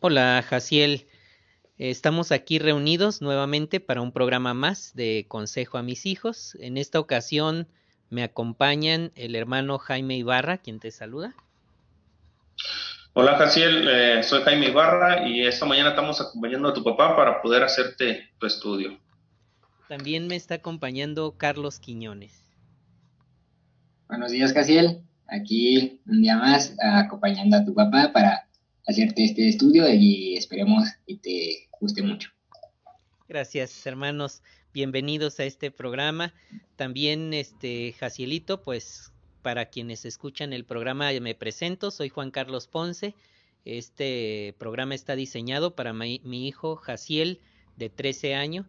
Hola, Jaciel. Estamos aquí reunidos nuevamente para un programa más de Consejo a mis hijos. En esta ocasión me acompañan el hermano Jaime Ibarra, quien te saluda. Hola, Jaciel. Eh, soy Jaime Ibarra y esta mañana estamos acompañando a tu papá para poder hacerte tu estudio. También me está acompañando Carlos Quiñones. Buenos días, Jaciel. Aquí un día más acompañando a tu papá para hacerte este estudio y esperemos que te guste mucho. Gracias, hermanos. Bienvenidos a este programa. También, este, Jacielito, pues para quienes escuchan el programa me presento. Soy Juan Carlos Ponce. Este programa está diseñado para mi, hijo Jaciel de 13 años,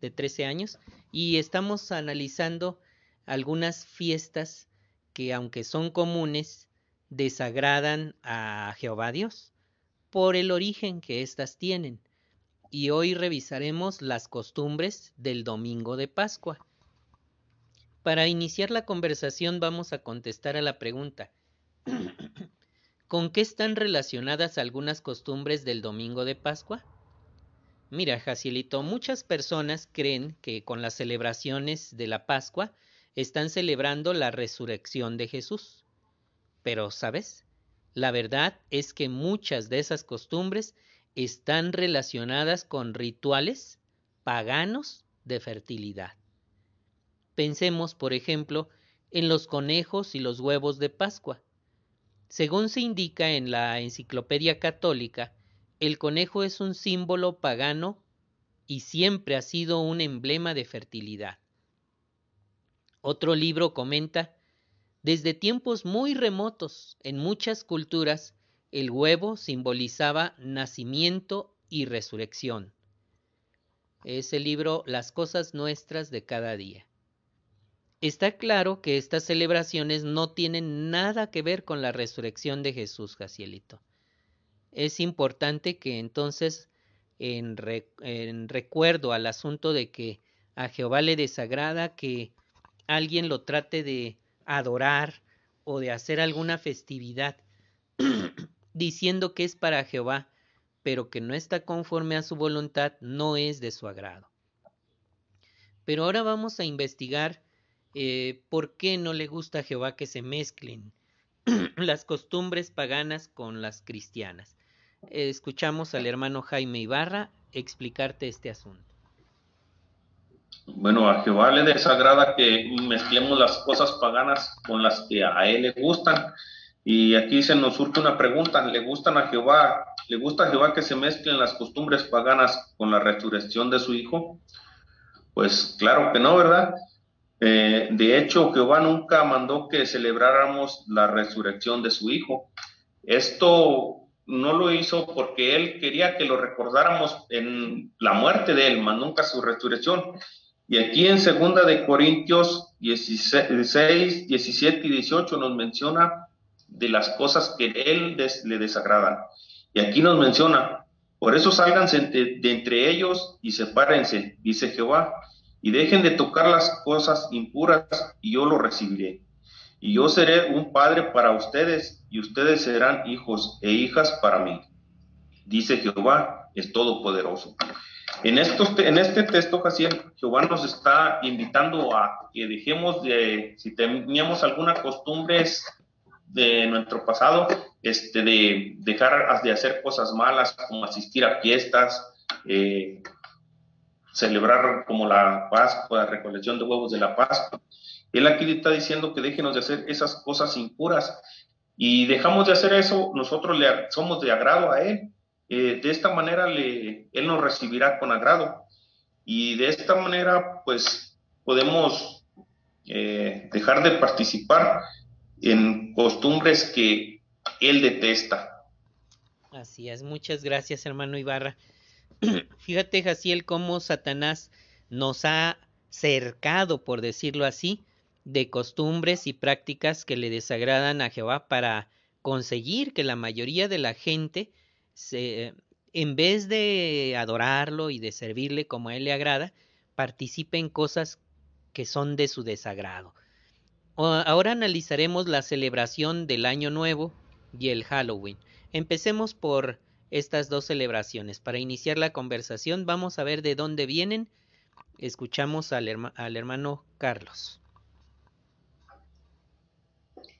de 13 años, y estamos analizando algunas fiestas que aunque son comunes, desagradan a Jehová Dios por el origen que éstas tienen. Y hoy revisaremos las costumbres del domingo de Pascua. Para iniciar la conversación vamos a contestar a la pregunta ¿Con qué están relacionadas algunas costumbres del domingo de Pascua? Mira, Jacielito, muchas personas creen que con las celebraciones de la Pascua están celebrando la resurrección de Jesús. Pero, ¿sabes? La verdad es que muchas de esas costumbres están relacionadas con rituales paganos de fertilidad. Pensemos, por ejemplo, en los conejos y los huevos de Pascua. Según se indica en la Enciclopedia Católica, el conejo es un símbolo pagano y siempre ha sido un emblema de fertilidad. Otro libro comenta desde tiempos muy remotos, en muchas culturas, el huevo simbolizaba nacimiento y resurrección. Es el libro Las cosas nuestras de cada día. Está claro que estas celebraciones no tienen nada que ver con la resurrección de Jesús, Jacielito. Es importante que entonces, en, en recuerdo al asunto de que a Jehová le desagrada que alguien lo trate de adorar o de hacer alguna festividad diciendo que es para Jehová, pero que no está conforme a su voluntad, no es de su agrado. Pero ahora vamos a investigar eh, por qué no le gusta a Jehová que se mezclen las costumbres paganas con las cristianas. escuchamos al hermano Jaime Ibarra explicarte este asunto. Bueno, a Jehová le desagrada que mezclemos las cosas paganas con las que a él le gustan. Y aquí se nos surge una pregunta, ¿le gustan a Jehová? ¿Le gusta a Jehová que se mezclen las costumbres paganas con la resurrección de su Hijo? Pues claro que no, ¿verdad? Eh, de hecho, Jehová nunca mandó que celebráramos la resurrección de su Hijo. Esto no lo hizo porque Él quería que lo recordáramos en la muerte de Él, más nunca su resurrección. Y aquí en segunda de Corintios 16, 17 y 18 nos menciona de las cosas que él le desagradan. Y aquí nos menciona, por eso sálganse de, entre ellos y sepárense, dice Jehová, y dejen de tocar las cosas impuras y yo lo recibiré. Y yo seré un padre para ustedes y ustedes serán hijos e hijas para mí, dice Jehová, el Todopoderoso. En, estos, en este texto, Jaciel, Jehová nos está invitando a que dejemos de, si teníamos alguna costumbres de nuestro pasado, este, de dejar de hacer cosas malas, como asistir a fiestas, eh, celebrar como la Pascua, la recolección de huevos de la Pascua. Él aquí está diciendo que déjenos de hacer esas cosas impuras y dejamos de hacer eso, nosotros le somos de agrado a Él eh, de esta manera le, Él nos recibirá con agrado. Y de esta manera, pues, podemos eh, dejar de participar en costumbres que Él detesta. Así es, muchas gracias, hermano Ibarra. Fíjate, Jaciel, cómo Satanás nos ha cercado, por decirlo así, de costumbres y prácticas que le desagradan a Jehová para conseguir que la mayoría de la gente se, en vez de adorarlo y de servirle como a él le agrada, participe en cosas que son de su desagrado. Ahora analizaremos la celebración del Año Nuevo y el Halloween. Empecemos por estas dos celebraciones. Para iniciar la conversación vamos a ver de dónde vienen. Escuchamos al, hermano Carlos.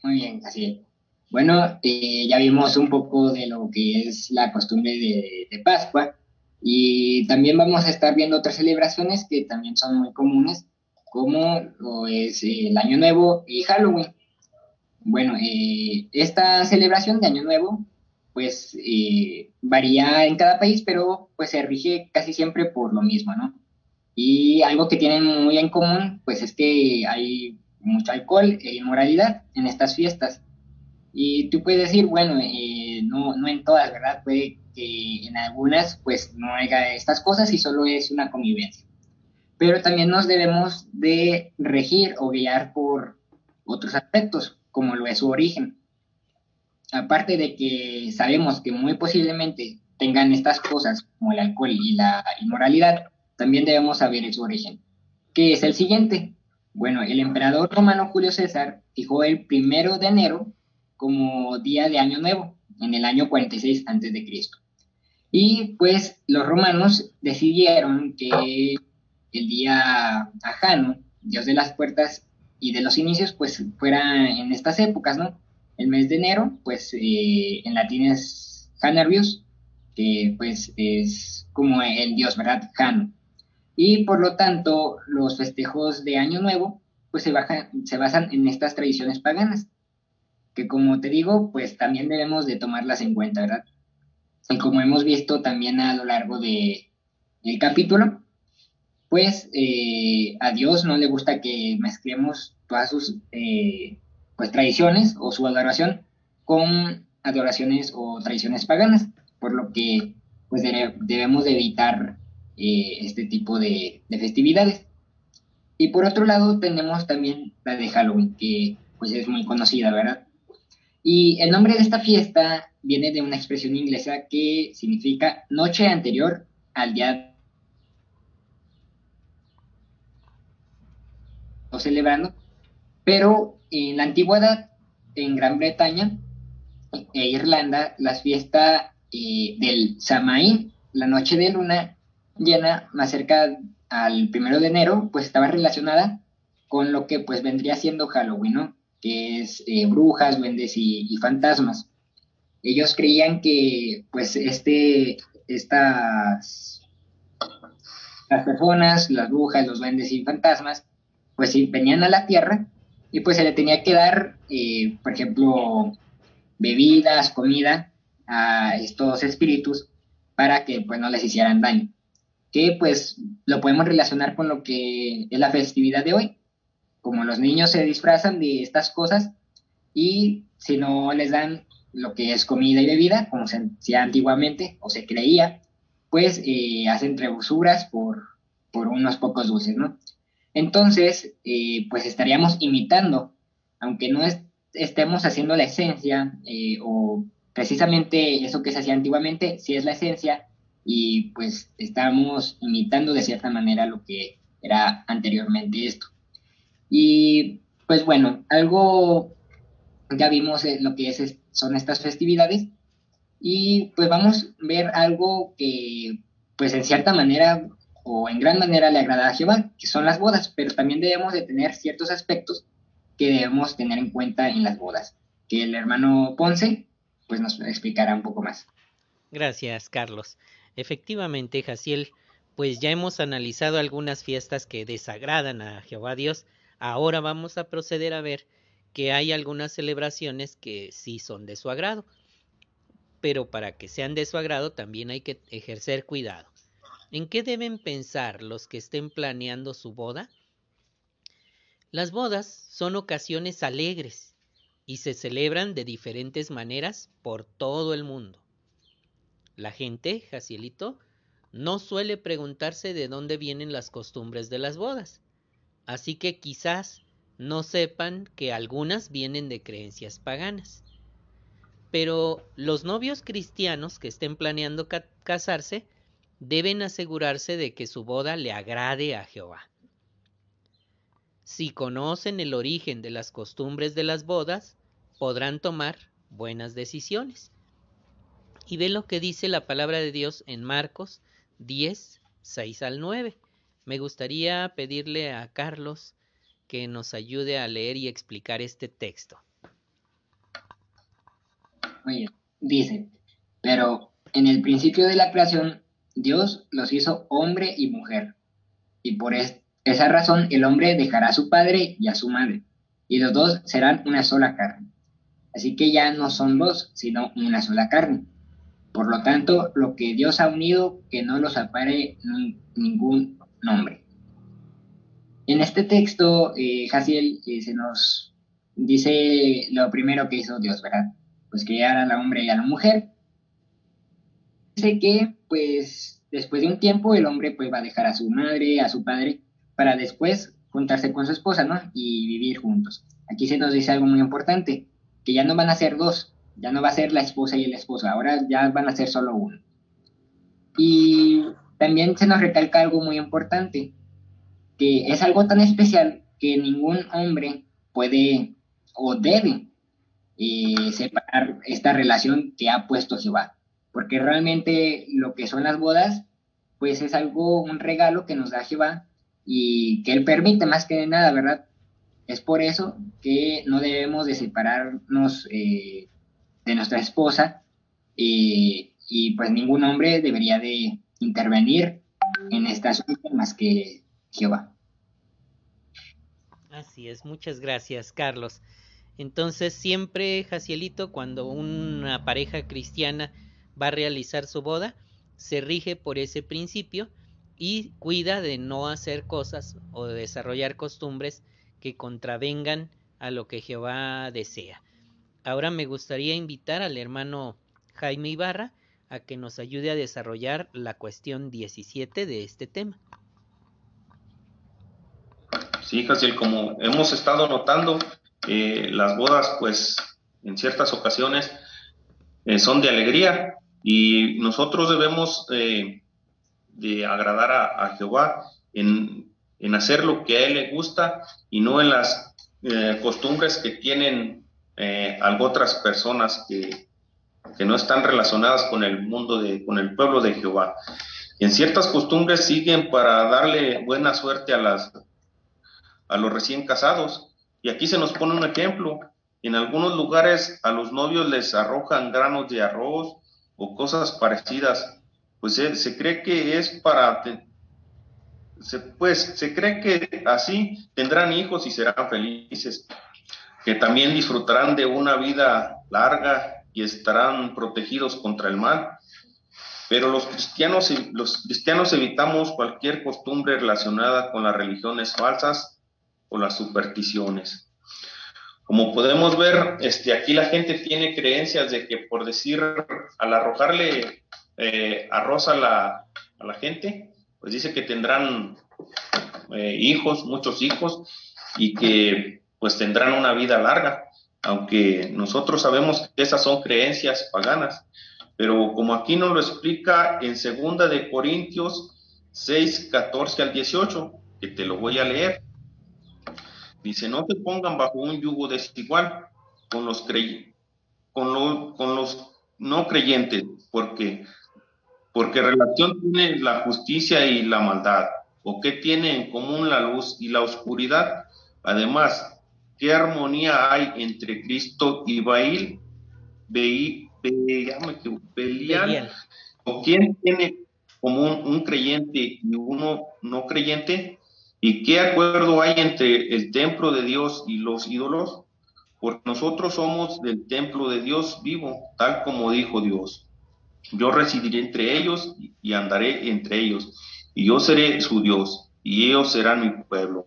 Muy bien, así. Bueno, eh, ya vimos un poco de lo que es la costumbre de, Pascua y también vamos a estar viendo otras celebraciones que también son muy comunes, como lo es el Año Nuevo y Halloween. Bueno, eh, esta celebración de Año Nuevo pues eh, varía en cada país, pero pues se rige casi siempre por lo mismo, ¿no? Y algo que tienen muy en común, pues es que hay mucho alcohol e inmoralidad en estas fiestas. Y tú puedes decir, bueno, eh, no, no en todas, ¿verdad? Puede que en algunas pues no haya estas cosas y solo es una convivencia. Pero también nos debemos de regir o guiar por otros aspectos, como lo es su origen aparte de que sabemos que muy posiblemente tengan estas cosas como el alcohol y la inmoralidad, también debemos saber su origen. ¿Qué es el siguiente? Bueno, el emperador romano Julio César fijó el primero de enero como día de Año Nuevo, en el año 46 a.C. Y pues los romanos decidieron que el día ajano, Dios de las puertas y de los inicios, pues fuera en estas épocas, ¿no? el mes de enero, pues eh, en latín es Janervius, que pues es como el dios, ¿verdad? Jano. Y por lo tanto, los festejos de Año Nuevo, pues se, se basan en estas tradiciones paganas, que como te digo, pues también debemos de tomarlas en cuenta, ¿verdad? Y como hemos visto también a lo largo de el capítulo, pues eh, a Dios no le gusta que mezclemos todas sus eh, pues tradiciones o su adoración con adoraciones o tradiciones paganas, por lo que pues debemos de evitar eh, este tipo de, festividades. Y por otro lado tenemos también la de Halloween, que pues es muy conocida, ¿verdad? Y el nombre de esta fiesta viene de una expresión inglesa que significa noche anterior al día celebrando, pero en la antigüedad, en Gran Bretaña e Irlanda, la fiesta eh, del Samaín, la noche de luna llena, más cerca al primero de enero, pues estaba relacionada con lo que pues vendría siendo Halloween, ¿no? Que es eh, brujas, duendes y, fantasmas. Ellos creían que pues este, estas, las personas, las brujas, los duendes y fantasmas, pues venían a la tierra y pues se le tenía que dar, eh, por ejemplo, bebidas, comida a estos espíritus para que pues no les hicieran daño. Que pues lo podemos relacionar con lo que es la festividad de hoy. Como los niños se disfrazan de estas cosas y si no les dan lo que es comida y bebida, como se hacía antiguamente o se creía, pues eh, hacen trebusuras por, por unos pocos dulces, ¿no? Entonces, eh, pues estaríamos imitando, aunque no estemos haciendo la esencia eh, o precisamente eso que se hacía antiguamente, sí es la esencia y pues estamos imitando de cierta manera lo que era anteriormente esto. Y pues bueno, algo, ya vimos eh, lo que es, son estas festividades y pues vamos a ver algo que pues en cierta manera o en gran manera le agrada a Jehová, que son las bodas, pero también debemos de tener ciertos aspectos que debemos tener en cuenta en las bodas, que el hermano Ponce pues nos explicará un poco más. Gracias, Carlos. Efectivamente, Jaciel, pues ya hemos analizado algunas fiestas que desagradan a Jehová Dios. Ahora vamos a proceder a ver que hay algunas celebraciones que sí son de su agrado. Pero para que sean de su agrado también hay que ejercer cuidado. ¿En qué deben pensar los que estén planeando su boda? Las bodas son ocasiones alegres y se celebran de diferentes maneras por todo el mundo. La gente, Jacielito, no suele preguntarse de dónde vienen las costumbres de las bodas, así que quizás no sepan que algunas vienen de creencias paganas. Pero los novios cristianos que estén planeando casarse deben asegurarse de que su boda le agrade a Jehová. Si conocen el origen de las costumbres de las bodas, podrán tomar buenas decisiones. Y ve lo que dice la palabra de Dios en Marcos 10, 6 al 9. Me gustaría pedirle a Carlos que nos ayude a leer y explicar este texto. Oye, dice, pero en el principio de la creación, Dios los hizo hombre y mujer. Y por esa razón el hombre dejará a su padre y a su madre, y los dos serán una sola carne. Así que ya no son dos, sino una sola carne. Por lo tanto, lo que Dios ha unido, que no los apare ningún nombre. En este texto, eh, Jaciel eh, se nos dice lo primero que hizo Dios, ¿verdad? Pues crear al hombre y a la mujer. Dice que, pues, después de un tiempo, el hombre pues va a dejar a su madre, a su padre, para después juntarse con su esposa, ¿no? Y vivir juntos. Aquí se nos dice algo muy importante, que ya no van a ser dos, ya no va a ser la esposa y el esposo, ahora ya van a ser solo uno. Y también se nos recalca algo muy importante, que es algo tan especial que ningún hombre puede o debe eh, separar esta relación que ha puesto Jehová, porque realmente lo que son las bodas, pues es algo, un regalo que nos da Jehová y que Él permite más que nada, ¿verdad? Es por eso que no debemos de separarnos eh, de nuestra esposa y pues ningún hombre debería de intervenir en esta asunto más que Jehová. Así es, muchas gracias, Carlos. Entonces, siempre, Jacielito, cuando una pareja cristiana va a realizar su boda, se rige por ese principio y cuida de no hacer cosas o de desarrollar costumbres que contravengan a lo que Jehová desea. Ahora me gustaría invitar al hermano Jaime Ibarra a que nos ayude a desarrollar la cuestión 17 de este tema. Sí, Jaciel, como hemos estado notando, eh, las bodas, pues, en ciertas ocasiones eh, son de alegría y nosotros debemos eh, de agradar a, Jehová en, en, hacer lo que a Él le gusta y no en las costumbres que tienen algo otras personas que, que no están relacionadas con el mundo de, con el pueblo de Jehová. En ciertas costumbres siguen para darle buena suerte a las a los recién casados. Y aquí se nos pone un ejemplo. En algunos lugares a los novios les arrojan granos de arroz o cosas parecidas. Pues se, cree que es para... Se, pues se cree que así tendrán hijos y serán felices, que también disfrutarán de una vida larga y estarán protegidos contra el mal. Pero los cristianos, los cristianos evitamos cualquier costumbre relacionada con las religiones falsas o las supersticiones. Como podemos ver, este, aquí la gente tiene creencias de que por decir, al arrojarle eh, arroz a la, a la, gente, pues dice que tendrán eh, hijos, muchos hijos, y que pues tendrán una vida larga, aunque nosotros sabemos que esas son creencias paganas. Pero como aquí nos lo explica en segunda de Corintios 6, 14 al 18, que te lo voy a leer. Dice, no te pongan bajo un yugo desigual con los, con, con los no creyentes, porque, porque relación tiene la justicia y la maldad, o qué tiene en común la luz y la oscuridad. Además, ¿qué armonía hay entre Cristo y Bail? Be, Belial. ¿O quién tiene común un creyente y uno no creyente? ¿Y qué acuerdo hay entre el templo de Dios y los ídolos? Porque nosotros somos del templo de Dios vivo, tal como dijo Dios. Yo residiré entre ellos y andaré entre ellos, y yo seré su Dios, y ellos serán mi pueblo.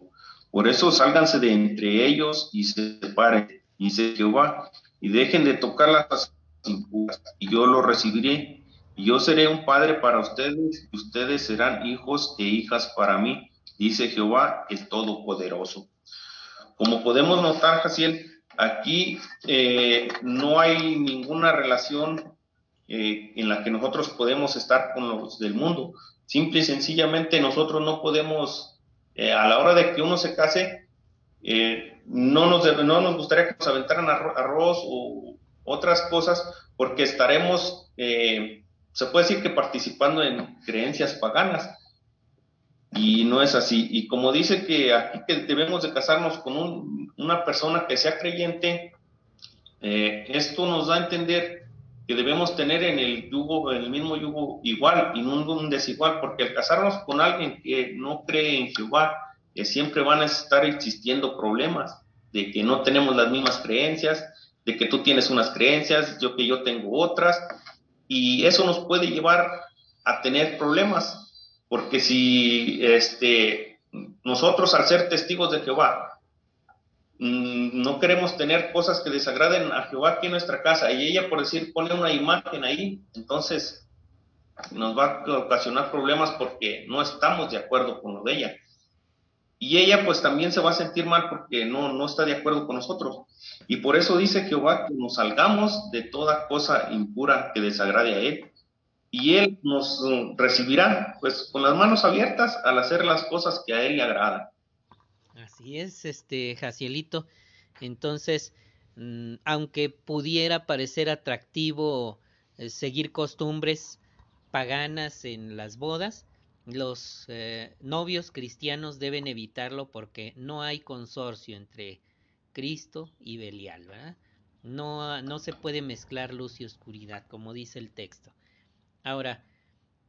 Por eso sálganse de entre ellos y se separen, dice Jehová, y dejen de tocar las impuras, y yo lo recibiré, y yo seré un padre para ustedes, y ustedes serán hijos e hijas para mí dice Jehová el Todopoderoso. Como podemos notar, Jaciel, aquí eh, no hay ninguna relación eh, en la que nosotros podemos estar con los del mundo. Simple y sencillamente nosotros no podemos, eh, a la hora de que uno se case, no, nos, no nos gustaría que nos aventaran arroz o otras cosas porque estaremos eh, se puede decir que participando en creencias paganas. Y no es así. Y como dice que aquí que debemos de casarnos con una persona que sea creyente, eh, esto nos da a entender que debemos tener en el yugo, en el mismo yugo igual y no un desigual, porque al casarnos con alguien que no cree en Jehová, que siempre van a estar existiendo problemas, de que no tenemos las mismas creencias, de que tú tienes unas creencias, yo que yo tengo otras, y eso nos puede llevar a tener problemas, porque si este, nosotros al ser testigos de Jehová no queremos tener cosas que desagraden a Jehová aquí en nuestra casa, y ella por decir pone una imagen ahí, entonces nos va a ocasionar problemas porque no estamos de acuerdo con lo de ella y ella pues también se va a sentir mal porque no, no está de acuerdo con nosotros. Y por eso dice Jehová que nos salgamos de toda cosa impura que desagrade a Él. Y Él nos mm, recibirá pues con las manos abiertas al hacer las cosas que a Él le agradan. Así es, este Jacielito. Entonces, mm, aunque pudiera parecer atractivo eh, seguir costumbres paganas en las bodas, los eh, novios cristianos deben evitarlo porque no hay consorcio entre Cristo y Belial, ¿verdad? No, no se puede mezclar luz y oscuridad, como dice el texto. Ahora,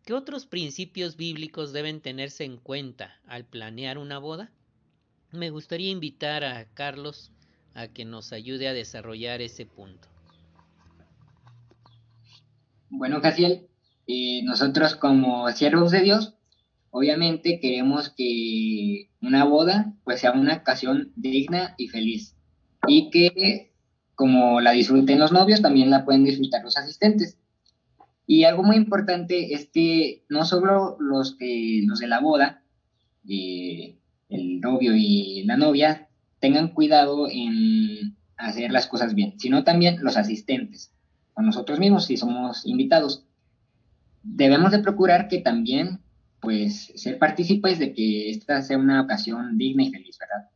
¿qué otros principios bíblicos deben tenerse en cuenta al planear una boda? Me gustaría invitar a Carlos a que nos ayude a desarrollar ese punto. Bueno, Casiel, eh, nosotros como siervos de Dios Obviamente queremos que una boda pues sea una ocasión digna y feliz y que como la disfruten los novios también la pueden disfrutar los asistentes. Y algo muy importante es que no solo los, los de la boda, eh, el novio y la novia, tengan cuidado en hacer las cosas bien, sino también los asistentes, o nosotros mismos si somos invitados. Debemos de procurar que también pues ser partícipes de que esta sea una ocasión digna y feliz, ¿verdad?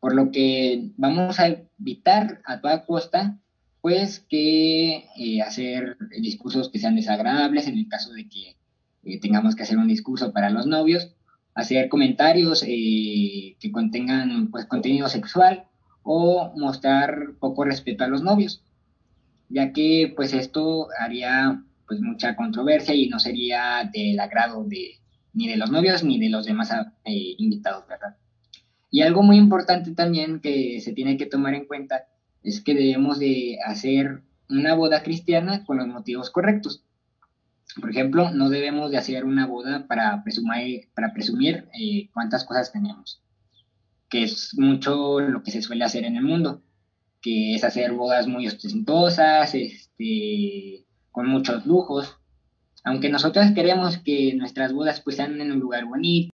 Por lo que vamos a evitar a toda costa, pues, que eh, hacer discursos que sean desagradables en el caso de que eh, tengamos que hacer un discurso para los novios, hacer comentarios eh, que contengan, pues, contenido sexual o mostrar poco respeto a los novios, ya que, pues, esto haría, pues, mucha controversia y no sería del agrado de, ni de los novios ni de los demás eh, invitados, ¿verdad? Y algo muy importante también que se tiene que tomar en cuenta es que debemos de hacer una boda cristiana con los motivos correctos. Por ejemplo, no debemos de hacer una boda para presumir, para presumir eh, cuántas cosas tenemos, que es mucho lo que se suele hacer en el mundo, que es hacer bodas muy ostentosas, este, con muchos lujos, aunque nosotros queremos que nuestras bodas pues sean en un lugar bonito,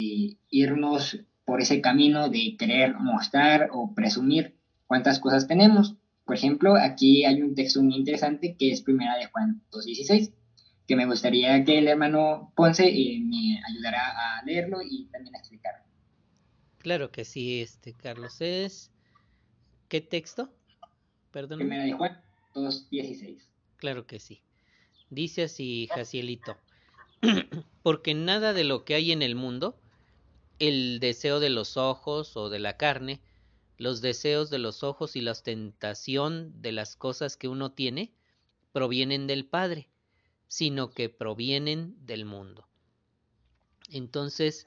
y irnos por ese camino de querer mostrar o presumir cuántas cosas tenemos. Por ejemplo, aquí hay un texto muy interesante que es primera de Juan 2.16, que me gustaría que el hermano Ponce eh, me ayudara a leerlo y también a explicarlo. Claro que sí, este Carlos es ¿qué texto? Perdón. Primera de Juan 2.16. Claro que sí. Dice así, Jacielito. Porque nada de lo que hay en el mundo, el deseo de los ojos o de la carne, los deseos de los ojos y la ostentación de las cosas que uno tiene, provienen del Padre, sino que provienen del mundo. Entonces,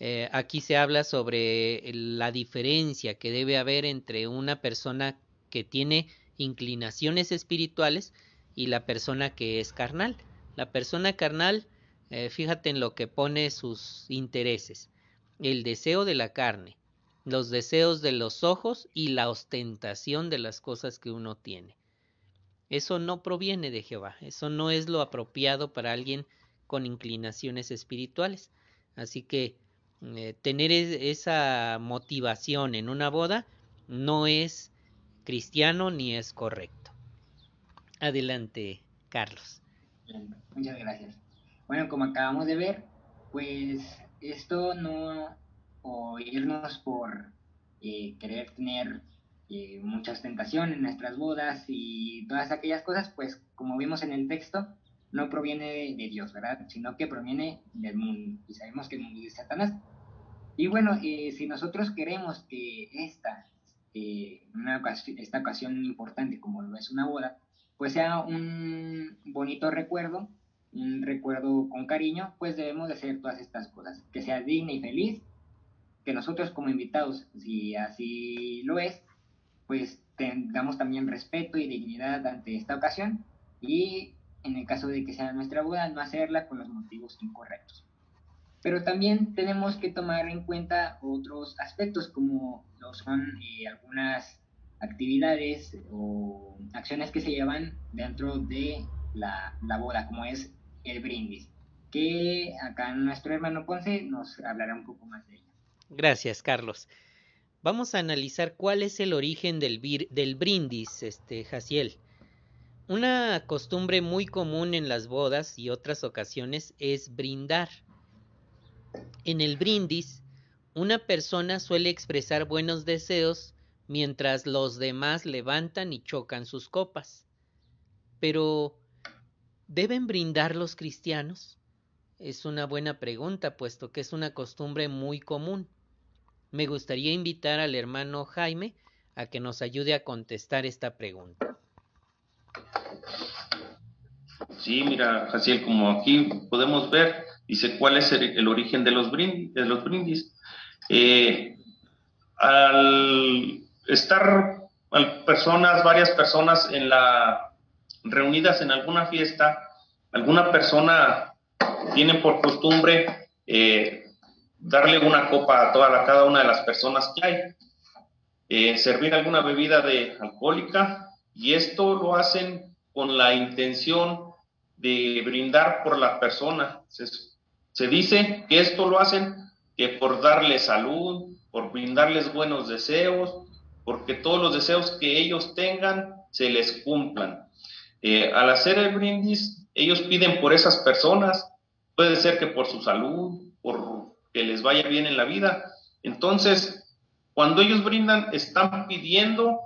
eh, aquí se habla sobre la diferencia que debe haber entre una persona que tiene inclinaciones espirituales y la persona que es carnal. La persona carnal, eh, fíjate en lo que pone sus intereses, el deseo de la carne, los deseos de los ojos y la ostentación de las cosas que uno tiene. Eso no proviene de Jehová, eso no es lo apropiado para alguien con inclinaciones espirituales. Así que eh, tener esa motivación en una boda no es cristiano ni es correcto. Adelante, Carlos. Muchas gracias. Bueno, como acabamos de ver, pues esto no, o irnos por eh, querer tener eh, mucha ostentación en nuestras bodas y todas aquellas cosas, pues como vimos en el texto, no proviene de, Dios, ¿verdad? Sino que proviene del mundo. Y sabemos que el mundo es de Satanás. Y bueno, eh, si nosotros queremos que esta, eh, una esta ocasión importante como lo es una boda, pues sea un bonito recuerdo, un recuerdo con cariño, pues debemos de hacer todas estas cosas, que sea digna y feliz, que nosotros como invitados, si así lo es, pues tengamos también respeto y dignidad ante esta ocasión y en el caso de que sea nuestra boda, no hacerla con los motivos incorrectos. Pero también tenemos que tomar en cuenta otros aspectos como lo son eh, algunas actividades o acciones que se llevan dentro de la, la, boda, como es el brindis, que acá nuestro hermano Ponce nos hablará un poco más de ello. Gracias, Carlos. Vamos a analizar cuál es el origen del, del brindis, este, Jaciel. Una costumbre muy común en las bodas y otras ocasiones es brindar. En el brindis, una persona suele expresar buenos deseos mientras los demás levantan y chocan sus copas. Pero, ¿deben brindar los cristianos? Es una buena pregunta, puesto que es una costumbre muy común. Me gustaría invitar al hermano Jaime a que nos ayude a contestar esta pregunta. Sí, mira, Jaciel, como aquí podemos ver, dice cuál es el, origen de los brindis. De los brindis. Eh, al estar personas, varias personas en la reunidas en alguna fiesta, alguna persona tiene por costumbre eh, darle una copa a toda la, cada una de las personas que hay, eh, servir alguna bebida de alcohólica y esto lo hacen con la intención de brindar por la persona. Se, dice que esto lo hacen que por darle salud, por brindarles buenos deseos, porque todos los deseos que ellos tengan se les cumplan. Eh, al hacer el brindis, ellos piden por esas personas, puede ser que por su salud, por que les vaya bien en la vida. Entonces, cuando ellos brindan, están pidiendo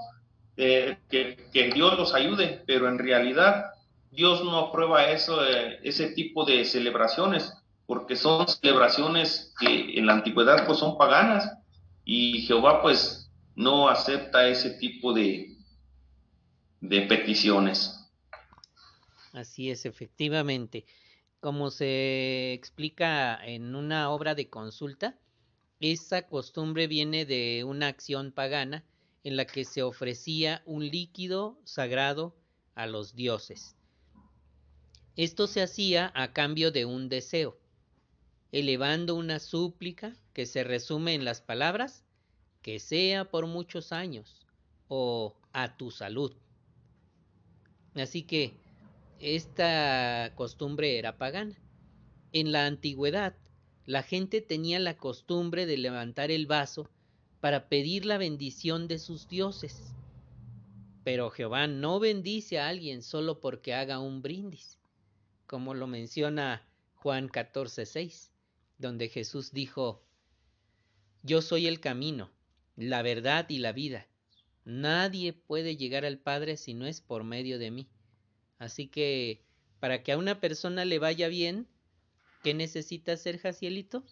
eh, que, Dios los ayude, pero en realidad Dios no aprueba eso, eh, ese tipo de celebraciones, porque son celebraciones que en la antigüedad pues son paganas y Jehová pues no acepta ese tipo de, de peticiones. Así es, efectivamente. Como se explica en una obra de consulta, esa costumbre viene de una acción pagana en la que se ofrecía un líquido sagrado a los dioses. Esto se hacía a cambio de un deseo, elevando una súplica que se resume en las palabras que sea por muchos años o a tu salud. Así que esta costumbre era pagana. En la antigüedad, la gente tenía la costumbre de levantar el vaso para pedir la bendición de sus dioses. Pero Jehová no bendice a alguien solo porque haga un brindis, como lo menciona Juan 14:6, donde Jesús dijo, Yo soy el camino, la verdad y la vida. Nadie puede llegar al Padre si no es por medio de mí. Así que, para que a una persona le vaya bien, ¿qué necesita hacer Jacielito?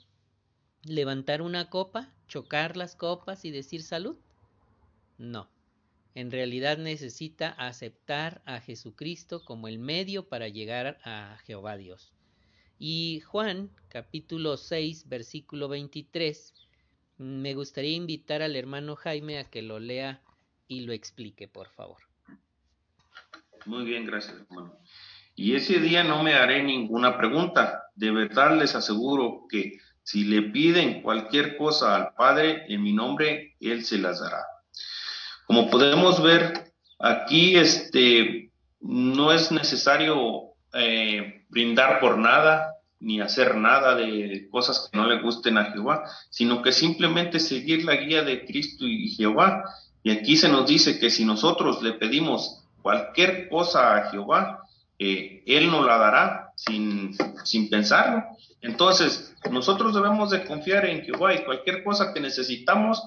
levantar una copa, chocar las copas y decir salud? No. En realidad necesita aceptar a Jesucristo como el medio para llegar a Jehová Dios. Y Juan, capítulo 6, versículo 23, me gustaría invitar al hermano Jaime a que lo lea y lo explique, por favor. Muy bien, gracias, hermano. Y ese día no me haré ninguna pregunta. De verdad les aseguro que si le piden cualquier cosa al Padre en mi nombre, Él se las dará. Como podemos ver, aquí este, no es necesario eh, brindar por nada, ni hacer nada de cosas que no le gusten a Jehová, sino que simplemente seguir la guía de Cristo y Jehová. Y aquí se nos dice que si nosotros le pedimos cualquier cosa a Jehová, eh, Él nos la dará sin, sin pensarlo. Entonces, nosotros debemos de confiar en Jehová y cualquier cosa que necesitamos,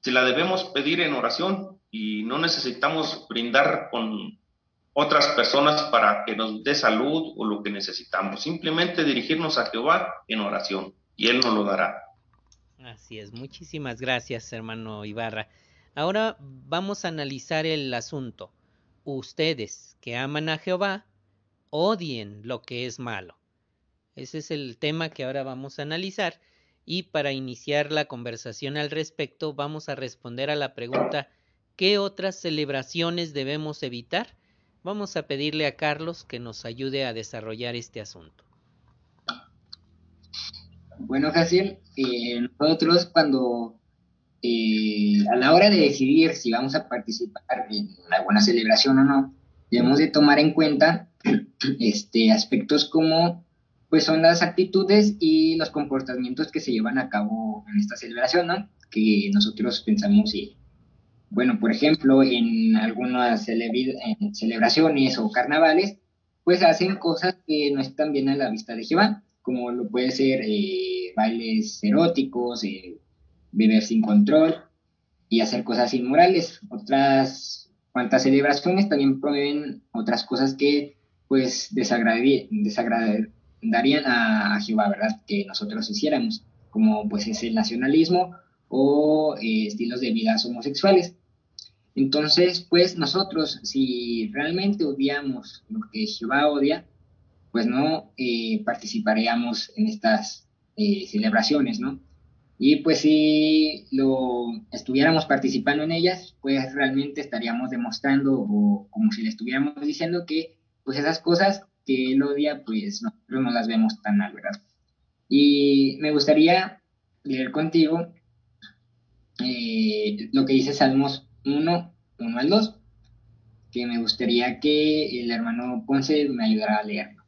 se la debemos pedir en oración y no necesitamos brindar con otras personas para que nos dé salud o lo que necesitamos. Simplemente dirigirnos a Jehová en oración y Él nos lo dará. Así es, muchísimas gracias hermano Ibarra. Ahora vamos a analizar el asunto. Ustedes que aman a Jehová, odien lo que es malo. Ese es el tema que ahora vamos a analizar y para iniciar la conversación al respecto vamos a responder a la pregunta ¿qué otras celebraciones debemos evitar? Vamos a pedirle a Carlos que nos ayude a desarrollar este asunto. Bueno, Jaciel, eh, nosotros cuando eh, a la hora de decidir si vamos a participar en alguna celebración o no, debemos de tomar en cuenta este, aspectos como pues son las actitudes y los comportamientos que se llevan a cabo en esta celebración, ¿no? Que nosotros pensamos y bueno, por ejemplo, en algunas celebraciones o carnavales, pues hacen cosas que no están bien a la vista de Jehová, como lo puede ser eh, bailes eróticos, eh, beber sin control y hacer cosas inmorales. Otras cuantas celebraciones también promueven otras cosas que pues desagradarían a, a, Jehová, ¿verdad? Que nosotros hiciéramos, como pues es el nacionalismo o eh, estilos de vida homosexuales. Entonces, pues nosotros, si realmente odiamos lo que Jehová odia, pues no eh, participaríamos en estas eh, celebraciones, ¿no? Y pues si lo estuviéramos participando en ellas, pues realmente estaríamos demostrando o como si le estuviéramos diciendo que pues esas cosas que él odia, pues nosotros no las vemos tan mal, ¿verdad? Y me gustaría leer contigo eh, lo que dice Salmos 1, 1 al 2, que me gustaría que el hermano Ponce me ayudara a leerlo.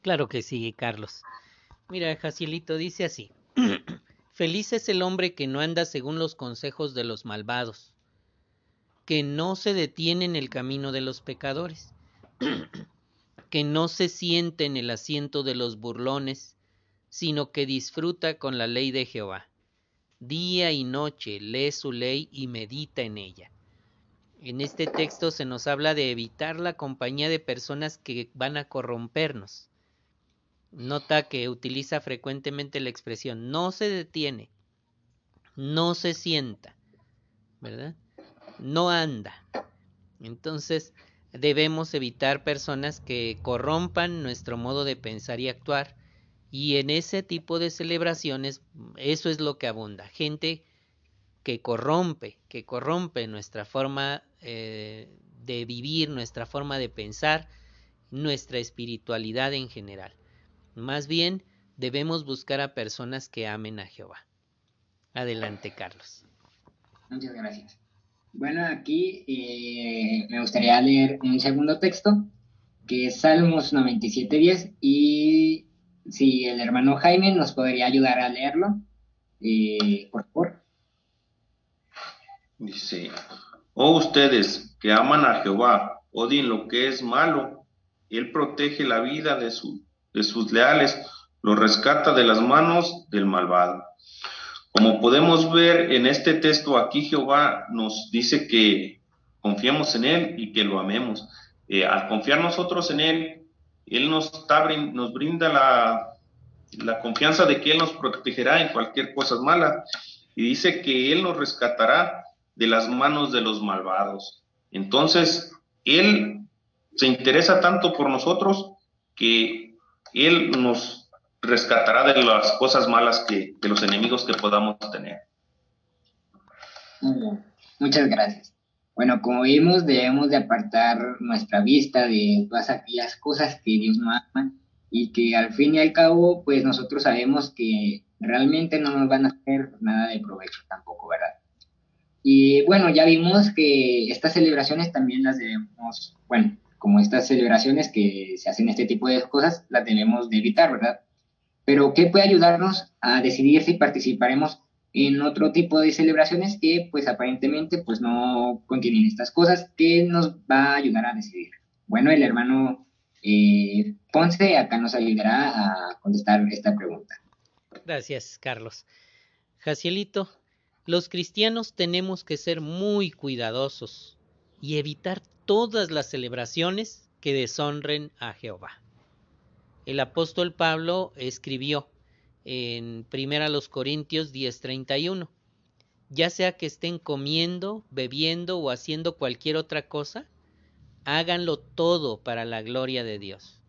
Claro que sí, Carlos. Mira, Jacielito dice así. Feliz es el hombre que no anda según los consejos de los malvados, que no se detiene en el camino de los pecadores, que no se siente en el asiento de los burlones, sino que disfruta con la ley de Jehová. Día y noche lee su ley y medita en ella. En este texto se nos habla de evitar la compañía de personas que van a corrompernos. Nota que utiliza frecuentemente la expresión no se detiene, no se sienta, ¿verdad? No anda. Entonces debemos evitar personas que corrompan nuestro modo de pensar y actuar y en ese tipo de celebraciones, eso es lo que abunda. Gente que corrompe, que corrompe nuestra forma eh, de vivir, nuestra forma de pensar, nuestra espiritualidad en general. Más bien, debemos buscar a personas que amen a Jehová. Adelante, Carlos. Muchas gracias. Bueno, aquí eh, me gustaría leer un segundo texto, que es Salmos 97.10, y si el hermano Jaime nos podría ayudar a leerlo, eh, por favor. Dice, oh ustedes que aman a Jehová, odien lo que es malo, Él protege la vida de, su, de sus leales, los rescata de las manos del malvado. Como podemos ver en este texto aquí, Jehová nos dice que confiemos en Él y que lo amemos. Eh, al confiar nosotros en Él, él nos, brinda la, la confianza de que Él nos protegerá en cualquier cosa mala y dice que Él nos rescatará de las manos de los malvados. Entonces, Él se interesa tanto por nosotros que Él nos rescatará de las cosas malas que, de los enemigos que podamos tener. Muchas gracias. Bueno, como vimos, debemos de apartar nuestra vista de todas aquellas cosas que Dios no ama y que al fin y al cabo, pues nosotros sabemos que realmente no nos van a hacer nada de provecho tampoco, ¿verdad? Y bueno, ya vimos que estas celebraciones también las debemos, bueno, como estas celebraciones que se hacen este tipo de cosas, las debemos de evitar, ¿verdad? Pero ¿qué puede ayudarnos a decidir si participaremos en otro tipo de celebraciones que pues aparentemente pues no contienen estas cosas que nos va a ayudar a decidir. Bueno, el hermano eh, Ponce acá nos ayudará a contestar esta pregunta. Gracias, Carlos. Jacielito, Los cristianos tenemos que ser muy cuidadosos y evitar todas las celebraciones que deshonren a Jehová. El apóstol Pablo escribió en 1 Corintios 10:31, ya sea que estén comiendo, bebiendo o haciendo cualquier otra cosa, háganlo todo para la gloria de Dios.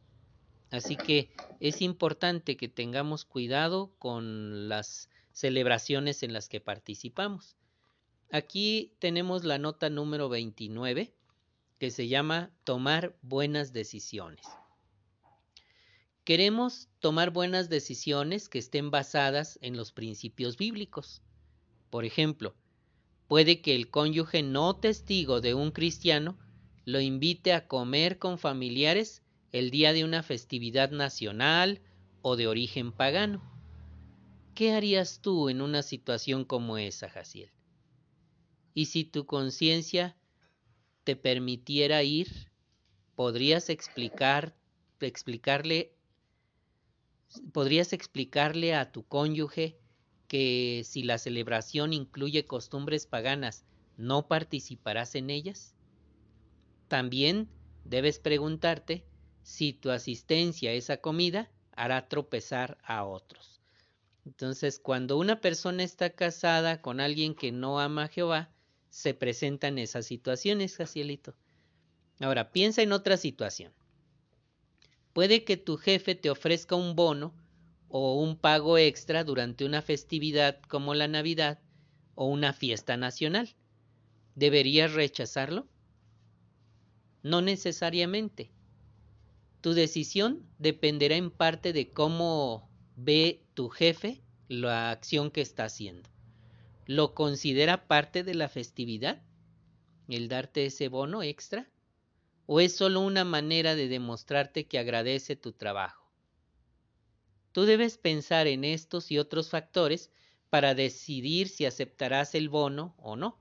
Así que es importante que tengamos cuidado con las celebraciones en las que participamos. Aquí tenemos la nota número 29 que se llama tomar buenas decisiones. Queremos tomar buenas decisiones que estén basadas en los principios bíblicos. Por ejemplo, puede que el cónyuge no testigo de un cristiano lo invite a comer con familiares el día de una festividad nacional o de origen pagano. ¿Qué harías tú en una situación como esa, Jaciel? Y si tu conciencia te permitiera ir, podrías explicar, explicarle, podrías explicarle a tu cónyuge que si la celebración incluye costumbres paganas, no participarás en ellas? También debes preguntarte si tu asistencia a esa comida hará tropezar a otros. Entonces, cuando una persona está casada con alguien que no ama a Jehová, se presentan esas situaciones, Jacielito. Ahora, piensa en otra situación. Puede que tu jefe te ofrezca un bono o un pago extra durante una festividad como la Navidad o una fiesta nacional. ¿Deberías rechazarlo? No necesariamente. Tu decisión dependerá en parte de cómo ve tu jefe la acción que está haciendo. ¿Lo considera parte de la festividad? ¿El darte ese bono extra? ¿O es solo una manera de demostrarte que agradece tu trabajo? Tú debes pensar en estos y otros factores para decidir si aceptarás el bono o no,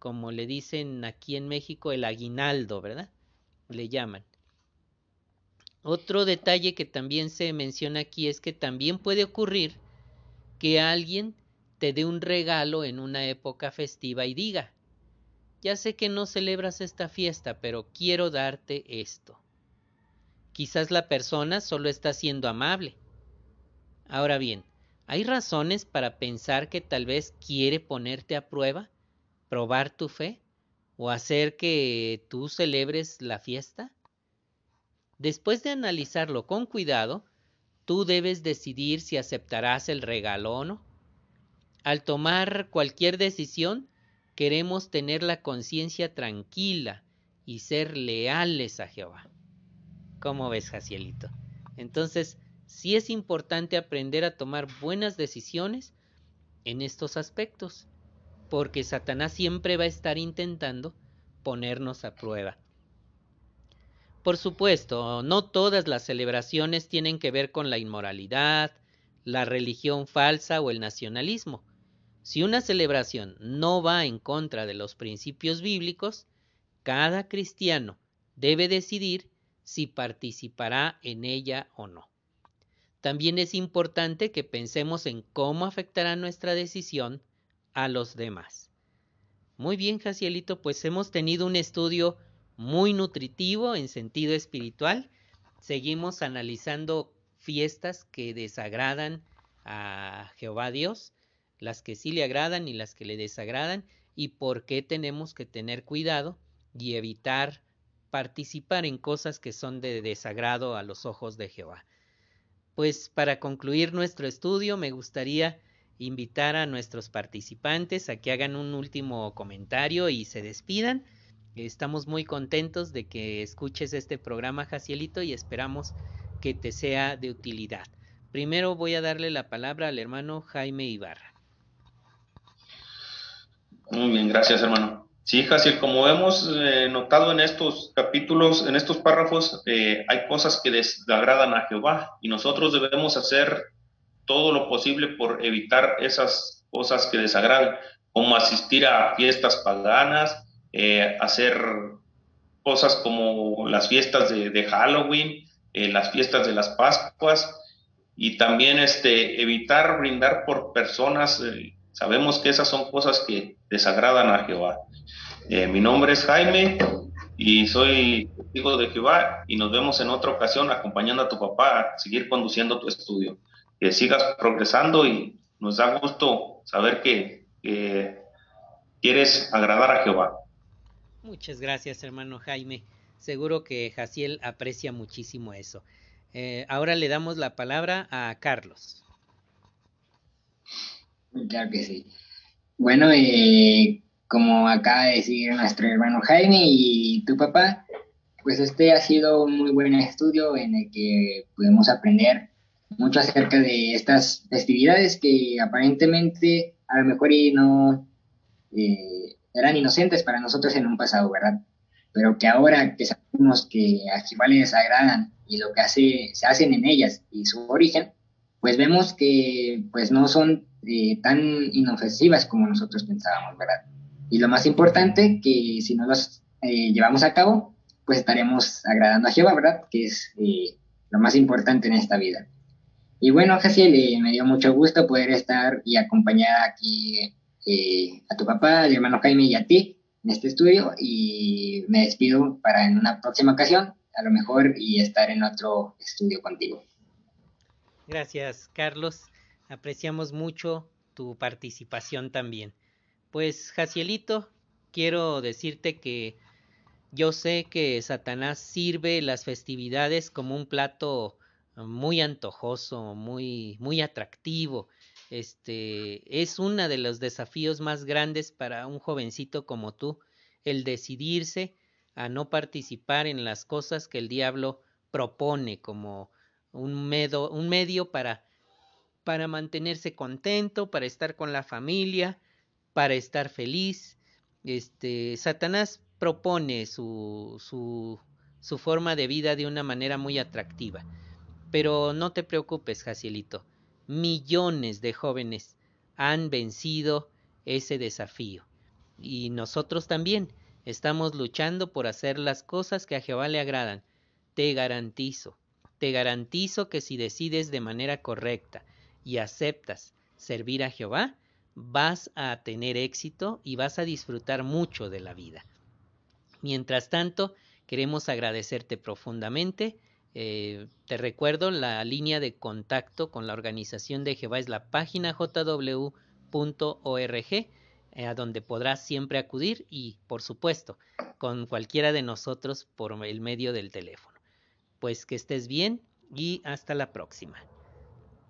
como le dicen aquí en México el aguinaldo, ¿verdad? Le llaman. Otro detalle que también se menciona aquí es que también puede ocurrir que alguien te dé un regalo en una época festiva y diga, ya sé que no celebras esta fiesta, pero quiero darte esto. Quizás la persona solo está siendo amable. Ahora bien, ¿hay razones para pensar que tal vez quiere ponerte a prueba, probar tu fe o hacer que tú celebres la fiesta? Después de analizarlo con cuidado, tú debes decidir si aceptarás el regalo o no. Al tomar cualquier decisión, queremos tener la conciencia tranquila y ser leales a Jehová. ¿Cómo ves, Jacielito? Entonces, sí es importante aprender a tomar buenas decisiones en estos aspectos, porque Satanás siempre va a estar intentando ponernos a prueba. Por supuesto, no todas las celebraciones tienen que ver con la inmoralidad, la religión falsa o el nacionalismo. Si una celebración no va en contra de los principios bíblicos, cada cristiano debe decidir si participará en ella o no. También es importante que pensemos en cómo afectará nuestra decisión a los demás. Muy bien, Jacielito, pues hemos tenido un estudio muy nutritivo en sentido espiritual. Seguimos analizando fiestas que desagradan a Jehová Dios, las que sí le agradan y las que le desagradan, y por qué tenemos que tener cuidado y evitar participar en cosas que son de desagrado a los ojos de Jehová. Pues para concluir nuestro estudio me gustaría invitar a nuestros participantes a que hagan un último comentario y se despidan. Estamos muy contentos de que escuches este programa, Jacielito, y esperamos que te sea de utilidad. Primero voy a darle la palabra al hermano Jaime Ibarra. Muy bien, gracias hermano. Sí, Jaciel, como hemos eh, notado en estos capítulos, en estos párrafos, eh, hay cosas que desagradan a Jehová y nosotros debemos hacer todo lo posible por evitar esas cosas que desagradan, como asistir a fiestas paganas, eh, hacer cosas como las fiestas de, Halloween, eh, las fiestas de las Pascuas y también este, evitar brindar por personas, Sabemos que esas son cosas que desagradan a Jehová. Eh, mi nombre es Jaime y soy hijo de Jehová y nos vemos en otra ocasión acompañando a tu papá a seguir conduciendo tu estudio. Que sigas progresando y nos da gusto saber que, quieres agradar a Jehová. Muchas gracias, hermano Jaime. Seguro que Jaciel aprecia muchísimo eso. Eh, ahora le damos la palabra a Carlos. Claro que sí. Bueno, eh, como acaba de decir nuestro hermano Jaime y tu papá, pues este ha sido un muy buen estudio en el que podemos aprender mucho acerca de estas festividades que aparentemente a lo mejor y no eh, eran inocentes para nosotros en un pasado, ¿verdad? Pero que ahora que sabemos que a Jehová les agradan y lo que se hacen en ellas y su origen, pues vemos que pues no son eh, tan inofensivas como nosotros pensábamos, ¿verdad? Y lo más importante, que si no las eh, llevamos a cabo, pues estaremos agradando a Jehová, ¿verdad? Que es eh, lo más importante en esta vida. Y bueno, Jaciel, me dio mucho gusto poder estar y acompañar aquí a tu papá, al hermano Jaime y a ti en este estudio y me despido para en una próxima ocasión, a lo mejor, y estar en otro estudio contigo. Gracias, Carlos. Apreciamos mucho tu participación también. Pues, Jacielito, quiero decirte que yo sé que Satanás sirve las festividades como un plato muy antojoso, muy, muy atractivo. Este es uno de los desafíos más grandes para un jovencito como tú, el decidirse a no participar en las cosas que el diablo propone como un, un medio para, para mantenerse contento, para estar con la familia, para estar feliz. Este, Satanás propone su, su, su forma de vida de una manera muy atractiva. Pero no te preocupes, Jacielito. Millones de jóvenes han vencido ese desafío. Y nosotros también estamos luchando por hacer las cosas que a Jehová le agradan. Te garantizo te garantizo que si decides de manera correcta y aceptas servir a Jehová, vas a tener éxito y vas a disfrutar mucho de la vida. Mientras tanto, queremos agradecerte profundamente. Eh, te recuerdo, la línea de contacto con la organización de Jehová es la página jw.org, eh, a donde podrás siempre acudir y, por supuesto, con cualquiera de nosotros por el medio del teléfono. Pues que estés bien y hasta la próxima.